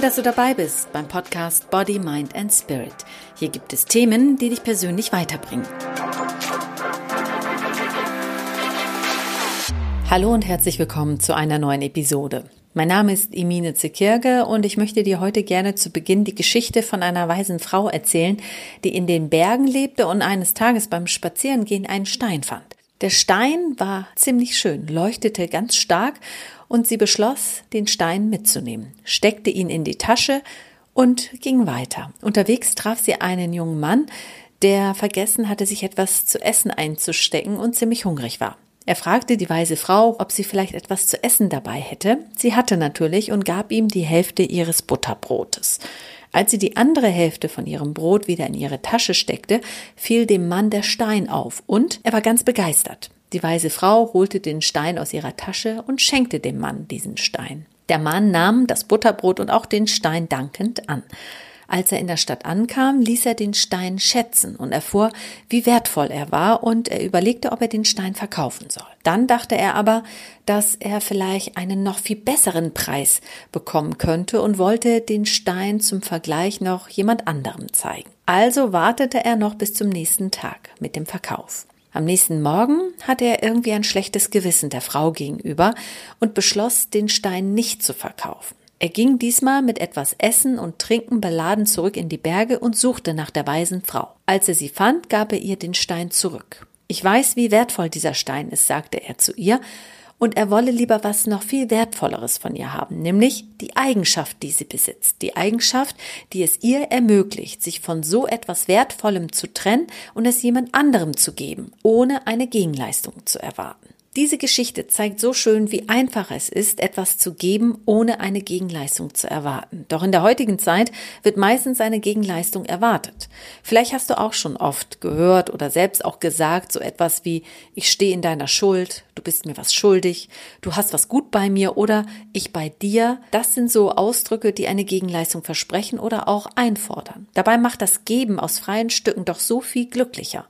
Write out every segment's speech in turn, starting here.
Toll, dass du dabei bist beim Podcast Body, Mind and Spirit. Hier gibt es Themen, die dich persönlich weiterbringen. Hallo und herzlich willkommen zu einer neuen Episode. Mein Name ist Emine Zekirge und ich möchte dir heute gerne zu Beginn die Geschichte von einer weisen Frau erzählen, die in den Bergen lebte und eines Tages beim Spazierengehen einen Stein fand. Der Stein war ziemlich schön, leuchtete ganz stark und sie beschloss, den Stein mitzunehmen, steckte ihn in die Tasche und ging weiter. Unterwegs traf sie einen jungen Mann, der vergessen hatte, sich etwas zu essen einzustecken und ziemlich hungrig war. Er fragte die weise Frau, ob sie vielleicht etwas zu essen dabei hätte. Sie hatte natürlich und gab ihm die Hälfte ihres Butterbrotes. Als sie die andere Hälfte von ihrem Brot wieder in ihre Tasche steckte, fiel dem Mann der Stein auf und er war ganz begeistert. Die weise Frau holte den Stein aus ihrer Tasche und schenkte dem Mann diesen Stein. Der Mann nahm das Butterbrot und auch den Stein dankend an. Als er in der Stadt ankam, ließ er den Stein schätzen und erfuhr, wie wertvoll er war, und er überlegte, ob er den Stein verkaufen soll. Dann dachte er aber, dass er vielleicht einen noch viel besseren Preis bekommen könnte und wollte den Stein zum Vergleich noch jemand anderem zeigen. Also wartete er noch bis zum nächsten Tag mit dem Verkauf. Am nächsten Morgen hatte er irgendwie ein schlechtes Gewissen der Frau gegenüber und beschloss, den Stein nicht zu verkaufen. Er ging diesmal mit etwas Essen und Trinken beladen zurück in die Berge und suchte nach der weisen Frau. Als er sie fand, gab er ihr den Stein zurück. Ich weiß, wie wertvoll dieser Stein ist, sagte er zu ihr, und er wolle lieber was noch viel Wertvolleres von ihr haben, nämlich die Eigenschaft, die sie besitzt, die Eigenschaft, die es ihr ermöglicht, sich von so etwas Wertvollem zu trennen und es jemand anderem zu geben, ohne eine Gegenleistung zu erwarten. Diese Geschichte zeigt so schön, wie einfach es ist, etwas zu geben, ohne eine Gegenleistung zu erwarten. Doch in der heutigen Zeit wird meistens eine Gegenleistung erwartet. Vielleicht hast du auch schon oft gehört oder selbst auch gesagt, so etwas wie, ich stehe in deiner Schuld, du bist mir was schuldig, du hast was gut bei mir oder ich bei dir. Das sind so Ausdrücke, die eine Gegenleistung versprechen oder auch einfordern. Dabei macht das Geben aus freien Stücken doch so viel glücklicher.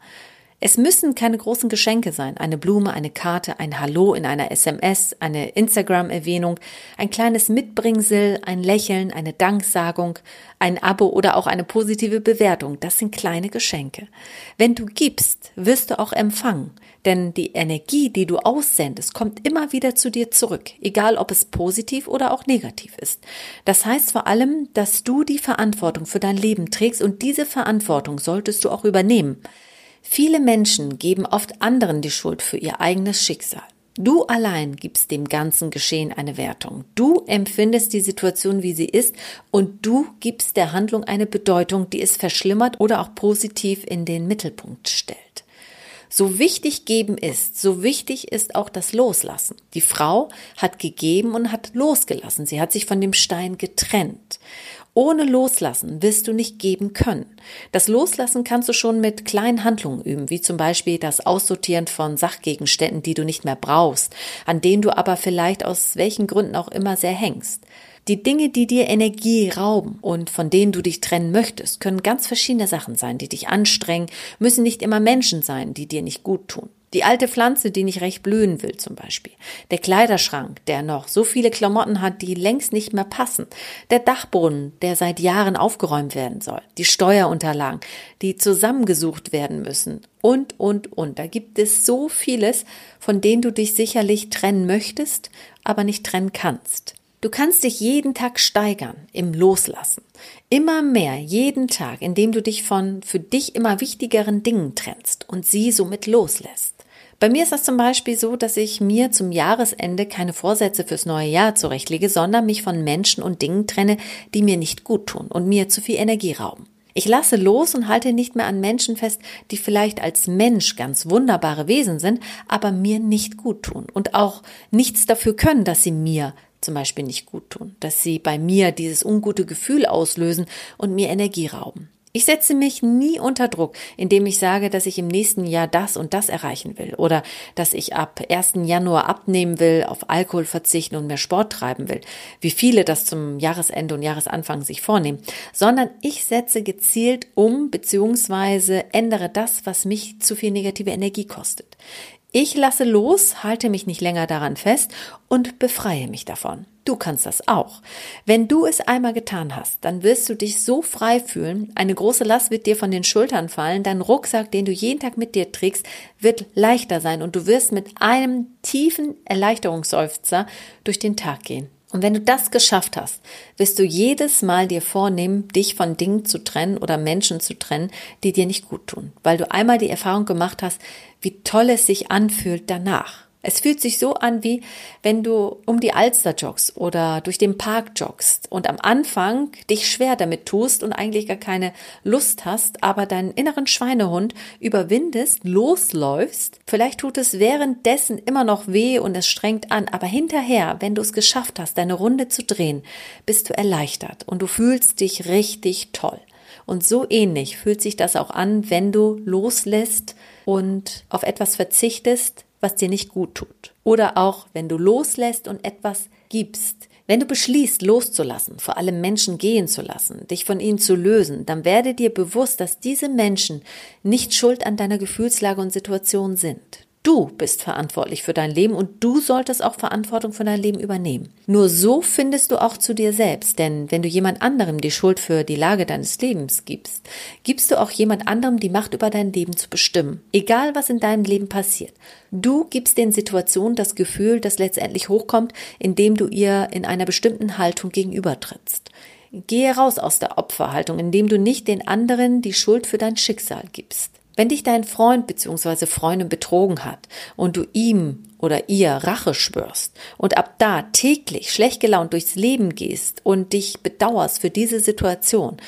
Es müssen keine großen Geschenke sein. Eine Blume, eine Karte, ein Hallo in einer SMS, eine Instagram-Erwähnung, ein kleines Mitbringsel, ein Lächeln, eine Danksagung, ein Abo oder auch eine positive Bewertung. Das sind kleine Geschenke. Wenn du gibst, wirst du auch empfangen. Denn die Energie, die du aussendest, kommt immer wieder zu dir zurück, egal ob es positiv oder auch negativ ist. Das heißt vor allem, dass du die Verantwortung für dein Leben trägst und diese Verantwortung solltest du auch übernehmen. Viele Menschen geben oft anderen die Schuld für ihr eigenes Schicksal. Du allein gibst dem ganzen Geschehen eine Wertung. Du empfindest die Situation, wie sie ist, und du gibst der Handlung eine Bedeutung, die es verschlimmert oder auch positiv in den Mittelpunkt stellt. So wichtig geben ist, so wichtig ist auch das Loslassen. Die Frau hat gegeben und hat losgelassen. Sie hat sich von dem Stein getrennt. Ohne Loslassen wirst du nicht geben können. Das Loslassen kannst du schon mit kleinen Handlungen üben, wie zum Beispiel das Aussortieren von Sachgegenständen, die du nicht mehr brauchst, an denen du aber vielleicht aus welchen Gründen auch immer sehr hängst. Die Dinge, die dir Energie rauben und von denen du dich trennen möchtest, können ganz verschiedene Sachen sein, die dich anstrengen, müssen nicht immer Menschen sein, die dir nicht gut tun. Die alte Pflanze, die nicht recht blühen will zum Beispiel. Der Kleiderschrank, der noch so viele Klamotten hat, die längst nicht mehr passen. Der Dachboden, der seit Jahren aufgeräumt werden soll. Die Steuerunterlagen, die zusammengesucht werden müssen. Und, und, und. Da gibt es so vieles, von denen du dich sicherlich trennen möchtest, aber nicht trennen kannst. Du kannst dich jeden Tag steigern im Loslassen. Immer mehr, jeden Tag, indem du dich von für dich immer wichtigeren Dingen trennst und sie somit loslässt. Bei mir ist das zum Beispiel so, dass ich mir zum Jahresende keine Vorsätze fürs neue Jahr zurechtlege, sondern mich von Menschen und Dingen trenne, die mir nicht gut tun und mir zu viel Energie rauben. Ich lasse los und halte nicht mehr an Menschen fest, die vielleicht als Mensch ganz wunderbare Wesen sind, aber mir nicht gut tun und auch nichts dafür können, dass sie mir zum Beispiel nicht gut tun, dass sie bei mir dieses ungute Gefühl auslösen und mir Energie rauben. Ich setze mich nie unter Druck, indem ich sage, dass ich im nächsten Jahr das und das erreichen will oder dass ich ab 1. Januar abnehmen will, auf Alkohol verzichten und mehr Sport treiben will, wie viele das zum Jahresende und Jahresanfang sich vornehmen, sondern ich setze gezielt um bzw. ändere das, was mich zu viel negative Energie kostet. Ich lasse los, halte mich nicht länger daran fest und befreie mich davon. Du kannst das auch. Wenn du es einmal getan hast, dann wirst du dich so frei fühlen, eine große Last wird dir von den Schultern fallen, dein Rucksack, den du jeden Tag mit dir trägst, wird leichter sein und du wirst mit einem tiefen Erleichterungsseufzer durch den Tag gehen. Und wenn du das geschafft hast, wirst du jedes Mal dir vornehmen, dich von Dingen zu trennen oder Menschen zu trennen, die dir nicht gut tun, weil du einmal die Erfahrung gemacht hast, wie toll es sich anfühlt danach. Es fühlt sich so an, wie wenn du um die Alster joggst oder durch den Park joggst und am Anfang dich schwer damit tust und eigentlich gar keine Lust hast, aber deinen inneren Schweinehund überwindest, losläufst. Vielleicht tut es währenddessen immer noch weh und es strengt an, aber hinterher, wenn du es geschafft hast, deine Runde zu drehen, bist du erleichtert und du fühlst dich richtig toll. Und so ähnlich fühlt sich das auch an, wenn du loslässt und auf etwas verzichtest, was dir nicht gut tut. Oder auch, wenn du loslässt und etwas gibst. Wenn du beschließt, loszulassen, vor allem Menschen gehen zu lassen, dich von ihnen zu lösen, dann werde dir bewusst, dass diese Menschen nicht schuld an deiner Gefühlslage und Situation sind. Du bist verantwortlich für dein Leben und du solltest auch Verantwortung für dein Leben übernehmen. Nur so findest du auch zu dir selbst, denn wenn du jemand anderem die Schuld für die Lage deines Lebens gibst, gibst du auch jemand anderem die Macht über dein Leben zu bestimmen. Egal was in deinem Leben passiert. Du gibst den Situationen das Gefühl, das letztendlich hochkommt, indem du ihr in einer bestimmten Haltung gegenübertrittst. Gehe raus aus der Opferhaltung, indem du nicht den anderen die Schuld für dein Schicksal gibst. Wenn dich dein Freund bzw. Freundin betrogen hat und du ihm oder ihr Rache schwörst und ab da täglich schlecht gelaunt durchs Leben gehst und dich bedauerst für diese Situation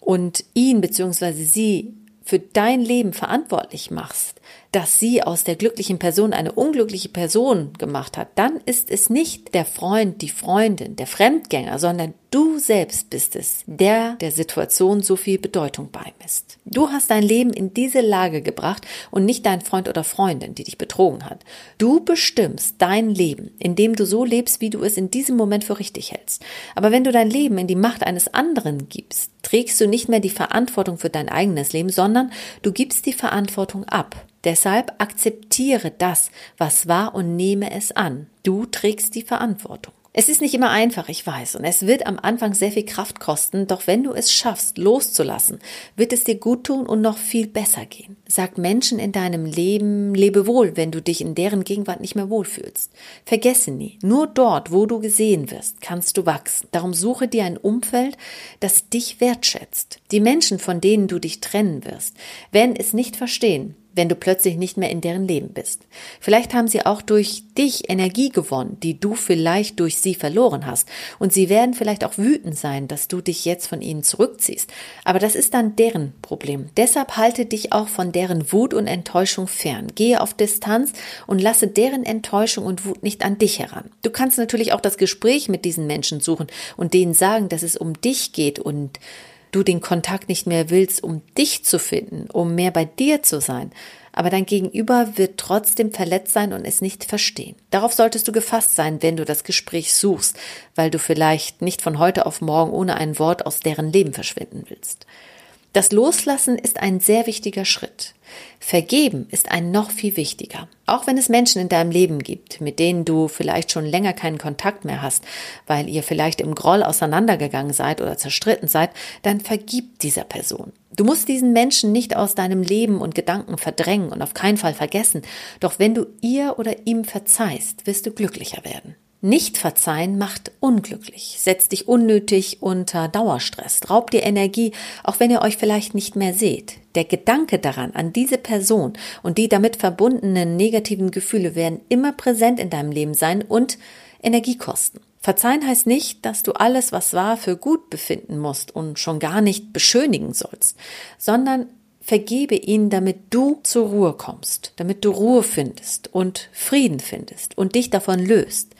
und ihn bzw. sie für dein Leben verantwortlich machst, dass sie aus der glücklichen Person eine unglückliche Person gemacht hat, dann ist es nicht der Freund, die Freundin, der Fremdgänger, sondern du selbst bist es, der der Situation so viel Bedeutung beimisst. Du hast dein Leben in diese Lage gebracht und nicht dein Freund oder Freundin, die dich betrogen hat. Du bestimmst dein Leben, indem du so lebst, wie du es in diesem Moment für richtig hältst. Aber wenn du dein Leben in die Macht eines anderen gibst, trägst du nicht mehr die Verantwortung für dein eigenes Leben, sondern du gibst die Verantwortung ab. Deshalb akzeptiere das, was war und nehme es an. Du trägst die Verantwortung. Es ist nicht immer einfach, ich weiß, und es wird am Anfang sehr viel Kraft kosten, doch wenn du es schaffst, loszulassen, wird es dir gut tun und noch viel besser gehen. Sag Menschen in deinem Leben, lebe wohl, wenn du dich in deren Gegenwart nicht mehr wohlfühlst. Vergesse nie, nur dort, wo du gesehen wirst, kannst du wachsen. Darum suche dir ein Umfeld, das dich wertschätzt. Die Menschen, von denen du dich trennen wirst, werden es nicht verstehen, wenn du plötzlich nicht mehr in deren Leben bist. Vielleicht haben sie auch durch dich Energie gewonnen, die du vielleicht durch sie verloren hast. Und sie werden vielleicht auch wütend sein, dass du dich jetzt von ihnen zurückziehst. Aber das ist dann deren Problem. Deshalb halte dich auch von deren Wut und Enttäuschung fern. Gehe auf Distanz und lasse deren Enttäuschung und Wut nicht an dich heran. Du kannst natürlich auch das Gespräch mit diesen Menschen suchen und denen sagen, dass es um dich geht und du den Kontakt nicht mehr willst, um dich zu finden, um mehr bei dir zu sein. Aber dein Gegenüber wird trotzdem verletzt sein und es nicht verstehen. Darauf solltest du gefasst sein, wenn du das Gespräch suchst, weil du vielleicht nicht von heute auf morgen ohne ein Wort aus deren Leben verschwinden willst. Das Loslassen ist ein sehr wichtiger Schritt. Vergeben ist ein noch viel wichtiger. Auch wenn es Menschen in deinem Leben gibt, mit denen du vielleicht schon länger keinen Kontakt mehr hast, weil ihr vielleicht im Groll auseinandergegangen seid oder zerstritten seid, dann vergib dieser Person. Du musst diesen Menschen nicht aus deinem Leben und Gedanken verdrängen und auf keinen Fall vergessen, doch wenn du ihr oder ihm verzeihst, wirst du glücklicher werden. Nicht verzeihen macht unglücklich, setzt dich unnötig unter Dauerstress, raubt dir Energie, auch wenn ihr euch vielleicht nicht mehr seht. Der Gedanke daran, an diese Person und die damit verbundenen negativen Gefühle werden immer präsent in deinem Leben sein und Energie kosten. Verzeihen heißt nicht, dass du alles, was war, für gut befinden musst und schon gar nicht beschönigen sollst, sondern Vergebe ihnen, damit du zur Ruhe kommst, damit du Ruhe findest und Frieden findest und dich davon löst.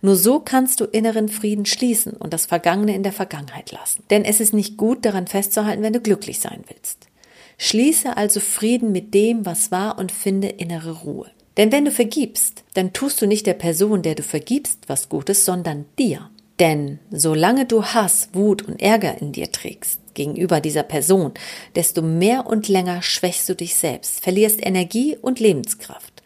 Nur so kannst du inneren Frieden schließen und das Vergangene in der Vergangenheit lassen. Denn es ist nicht gut, daran festzuhalten, wenn du glücklich sein willst. Schließe also Frieden mit dem, was war und finde innere Ruhe. Denn wenn du vergibst, dann tust du nicht der Person, der du vergibst, was Gutes, sondern dir. Denn solange du Hass, Wut und Ärger in dir trägst gegenüber dieser Person, desto mehr und länger schwächst du dich selbst, verlierst Energie und Lebenskraft.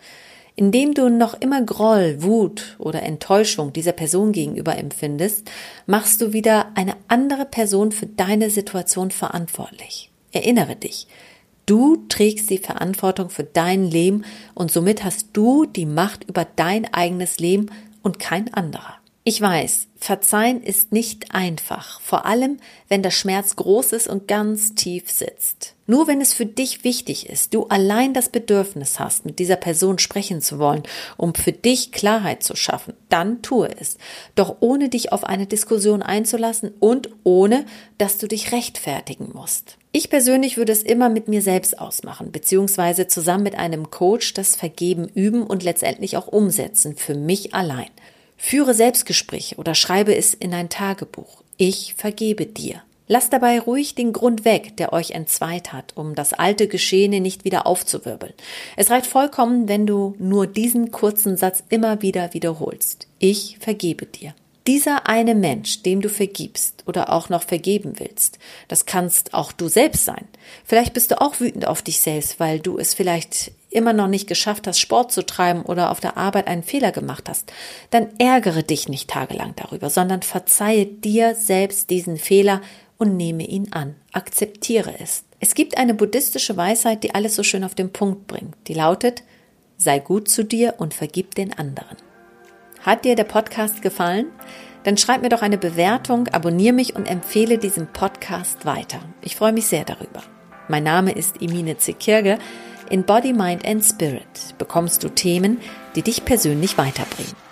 Indem du noch immer Groll, Wut oder Enttäuschung dieser Person gegenüber empfindest, machst du wieder eine andere Person für deine Situation verantwortlich. Erinnere dich, du trägst die Verantwortung für dein Leben und somit hast du die Macht über dein eigenes Leben und kein anderer. Ich weiß, verzeihen ist nicht einfach, vor allem wenn der Schmerz groß ist und ganz tief sitzt. Nur wenn es für dich wichtig ist, du allein das Bedürfnis hast, mit dieser Person sprechen zu wollen, um für dich Klarheit zu schaffen, dann tue es. Doch ohne dich auf eine Diskussion einzulassen und ohne, dass du dich rechtfertigen musst. Ich persönlich würde es immer mit mir selbst ausmachen, beziehungsweise zusammen mit einem Coach das Vergeben üben und letztendlich auch umsetzen, für mich allein. Führe Selbstgespräche oder schreibe es in ein Tagebuch. Ich vergebe dir. Lasst dabei ruhig den Grund weg, der euch entzweit hat, um das alte Geschehene nicht wieder aufzuwirbeln. Es reicht vollkommen, wenn du nur diesen kurzen Satz immer wieder wiederholst. Ich vergebe dir. Dieser eine Mensch, dem du vergibst oder auch noch vergeben willst, das kannst auch du selbst sein. Vielleicht bist du auch wütend auf dich selbst, weil du es vielleicht immer noch nicht geschafft hast, Sport zu treiben oder auf der Arbeit einen Fehler gemacht hast. Dann ärgere dich nicht tagelang darüber, sondern verzeihe dir selbst diesen Fehler und nehme ihn an. Akzeptiere es. Es gibt eine buddhistische Weisheit, die alles so schön auf den Punkt bringt. Die lautet, sei gut zu dir und vergib den anderen. Hat dir der Podcast gefallen? Dann schreib mir doch eine Bewertung, abonniere mich und empfehle diesen Podcast weiter. Ich freue mich sehr darüber. Mein Name ist Emine Zekirge. In Body, Mind and Spirit bekommst du Themen, die dich persönlich weiterbringen.